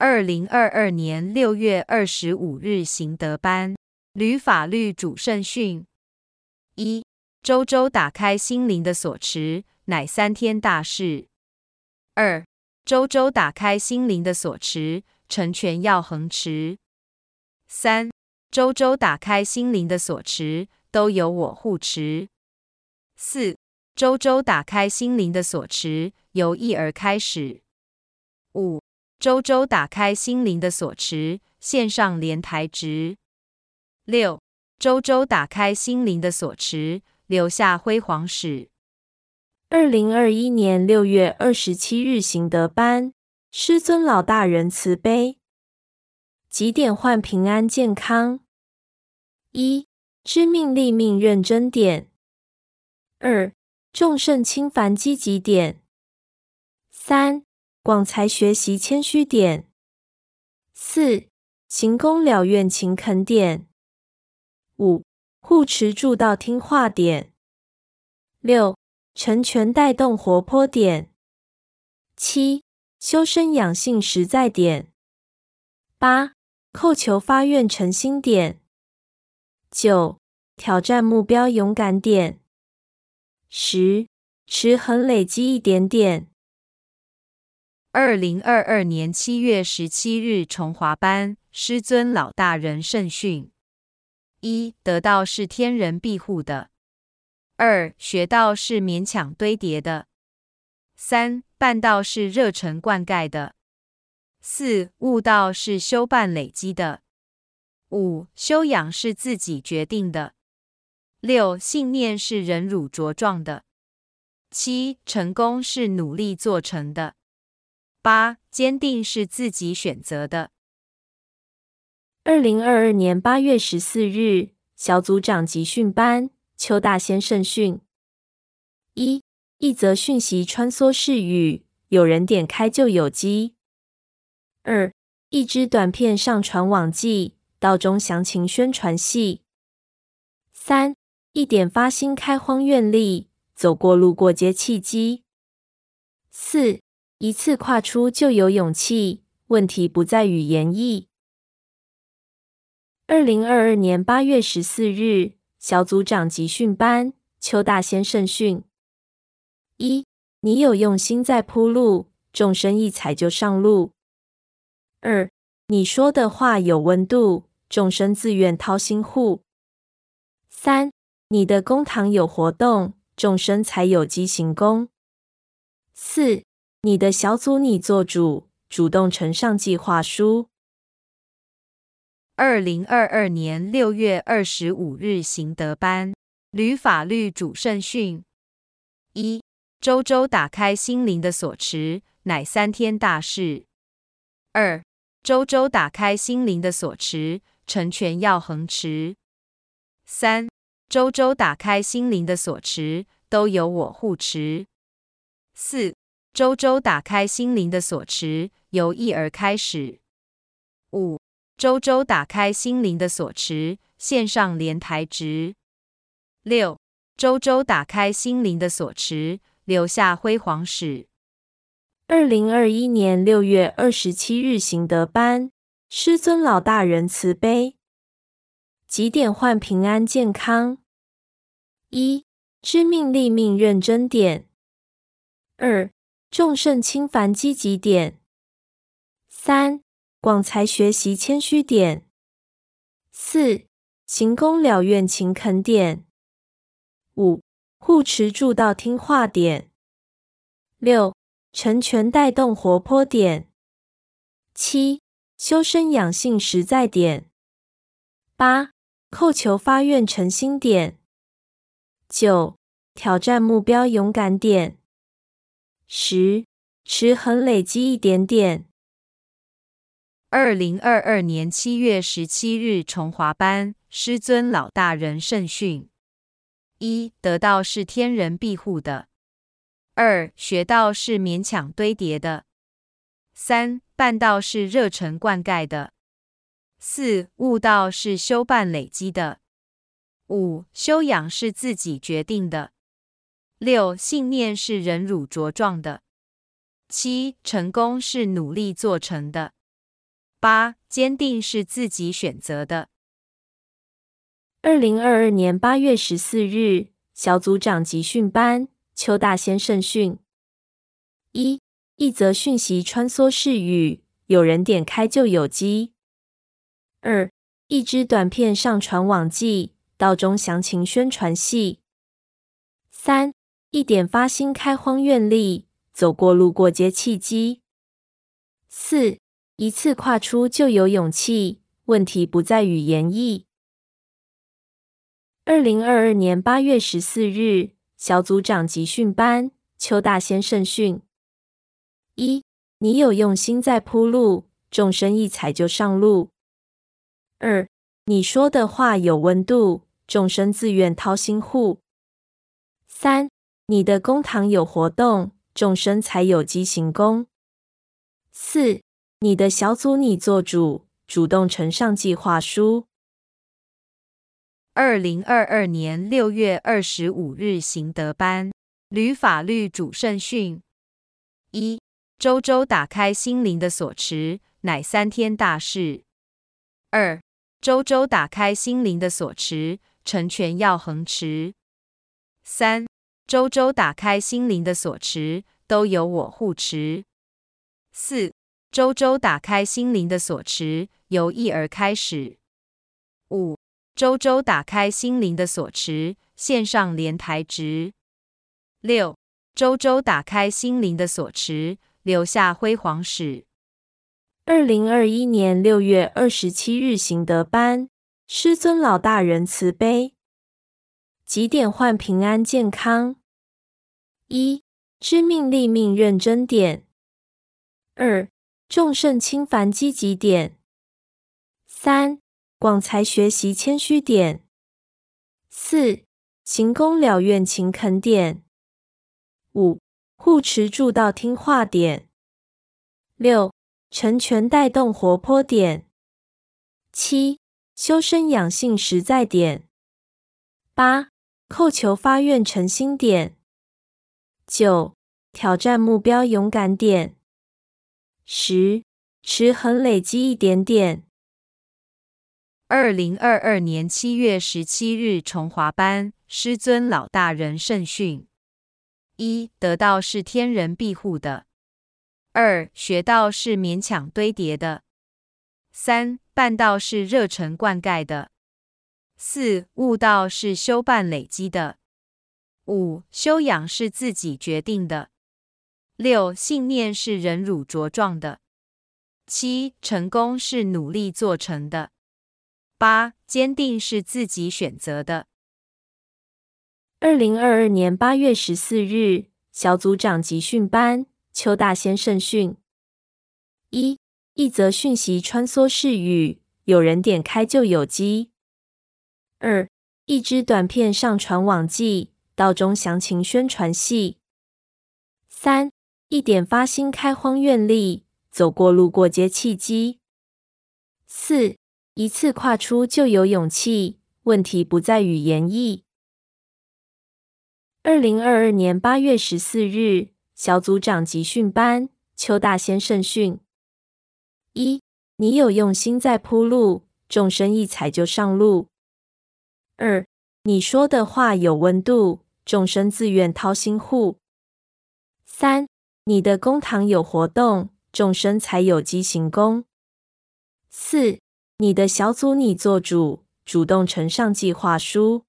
二零二二年六月二十五日行德班吕法律主圣训：一周周打开心灵的锁持，乃三天大事。二周周打开心灵的锁持，成全要恒持。三周周打开心灵的锁持，都由我护持。四周周打开心灵的锁持，由一而开始。五周周打开心灵的锁匙，线上莲台值。六周周打开心灵的锁匙，留下辉煌史。二零二一年六月二十七日行德班，师尊老大人慈悲，几点换平安健康？一知命立命认真点。二众圣轻凡积极点。三广才学习谦虚点。四行功了愿勤恳点。五护持住道听话点。六成全带动活泼点。七修身养性实在点。八叩求发愿诚心点。九挑战目标勇敢点。十持恒累积一点点。二零二二年七月十七日崇华班师尊老大人圣训：一得道是天人庇护的；二学道是勉强堆叠的；三办道是热忱灌溉的；四悟道是修办累积的；五修养是自己决定的。六信念是忍辱茁壮的；七成功是努力做成的；八坚定是自己选择的。二零二二年八月十四日，小组长集训班邱大先圣训：一一则讯息穿梭式语，有人点开就有机；二一支短片上传网际，道中详情宣传系；三。一点发心开荒愿力，走过路过皆契机。四一次跨出就有勇气，问题不在于言义。二零二二年八月十四日，小组长集训班邱大先圣训：一，你有用心在铺路，众生一踩就上路。二，你说的话有温度，众生自愿掏心护。三。你的公堂有活动，众生才有机行功。四，你的小组你做主，主动呈上计划书。二零二二年六月二十五日行德班吕法律主圣训：一周周打开心灵的锁持，乃三天大事。二周周打开心灵的锁持，成全要恒持。三。周周打开心灵的锁持，都由我护持。四周周打开心灵的锁匙，由一而开始。五周周打开心灵的锁匙，线上莲台值。六周周打开心灵的锁匙，留下辉煌史。二零二一年六月二十七日行德班，师尊老大人慈悲。几点换平安健康？一知命立命认真点。二众圣轻凡积极点。三广才学习谦虚点。四行功了愿勤恳点。五护持助道听话点。六成全带动活泼点。七修身养性实在点。八，叩求发愿诚心点。九，挑战目标勇敢点。十，持恒累积一点点。二零二二年七月十七日崇华班师尊老大人圣训：一，得道是天人庇护的；二，学道是勉强堆叠的。三办道是热忱灌溉的；四悟道是修办累积的；五修养是自己决定的；六信念是忍辱茁壮的；七成功是努力做成的；八，坚定是自己选择的。二零二二年八月十四日，小组长集训班，邱大先生训。一，一则讯息穿梭式语，有人点开就有机。二，一支短片上传网际，道中详情宣传系。三，一点发心开荒愿力，走过路过皆契机。四，一次跨出就有勇气，问题不在于言意。二零二二年八月十四日，小组长集训班，邱大先生训：一，你有用心在铺路，众生一踩就上路。二，你说的话有温度，众生自愿掏心护。三，你的公堂有活动，众生才有机行功。四，你的小组你做主，主动呈上计划书。二零二二年六月二十五日行德班吕法律主圣训：一周周打开心灵的锁持，乃三天大事。二周周打开心灵的锁持，成全要恒持。三周周打开心灵的锁匙，都由我护持。四周周打开心灵的锁匙，由一而开始。五周周打开心灵的锁匙，线上莲台值。六周周打开心灵的锁匙，留下辉煌史。二零二一年六月二十七日行德班，师尊老大人慈悲，几点换平安健康？一知命立命认真点。二众圣轻凡积极点。三广才学习谦虚点，四行功了愿勤恳点，五护持住道听话点，六成全带动活泼点，七修身养性实在点，八叩求发愿诚心点，九挑战目标勇敢点，十持恒累积一点点。二零二二年七月十七日，崇华班师尊老大人圣训：一、得道是天人庇护的；二、学道是勉强堆叠的；三、办道是热忱灌溉的；四、悟道是修办累积的；五、修养是自己决定的；六、信念是忍辱茁壮的；七、成功是努力做成的。八，坚定是自己选择的。二零二二年八月十四日，小组长集训班，邱大先生训：一，一则讯息穿梭式语，有人点开就有机。二，一支短片上传网际，道中详情宣传系。三，一点发心开荒愿力，走过路过皆契机。四。一次跨出就有勇气，问题不在于言意。二零二二年八月十四日，小组长集训班，邱大先生训：一，你有用心在铺路，众生一踩就上路。二，你说的话有温度，众生自愿掏心护。三，你的公堂有活动，众生才有机行功。四。你的小组你做主，主动呈上计划书。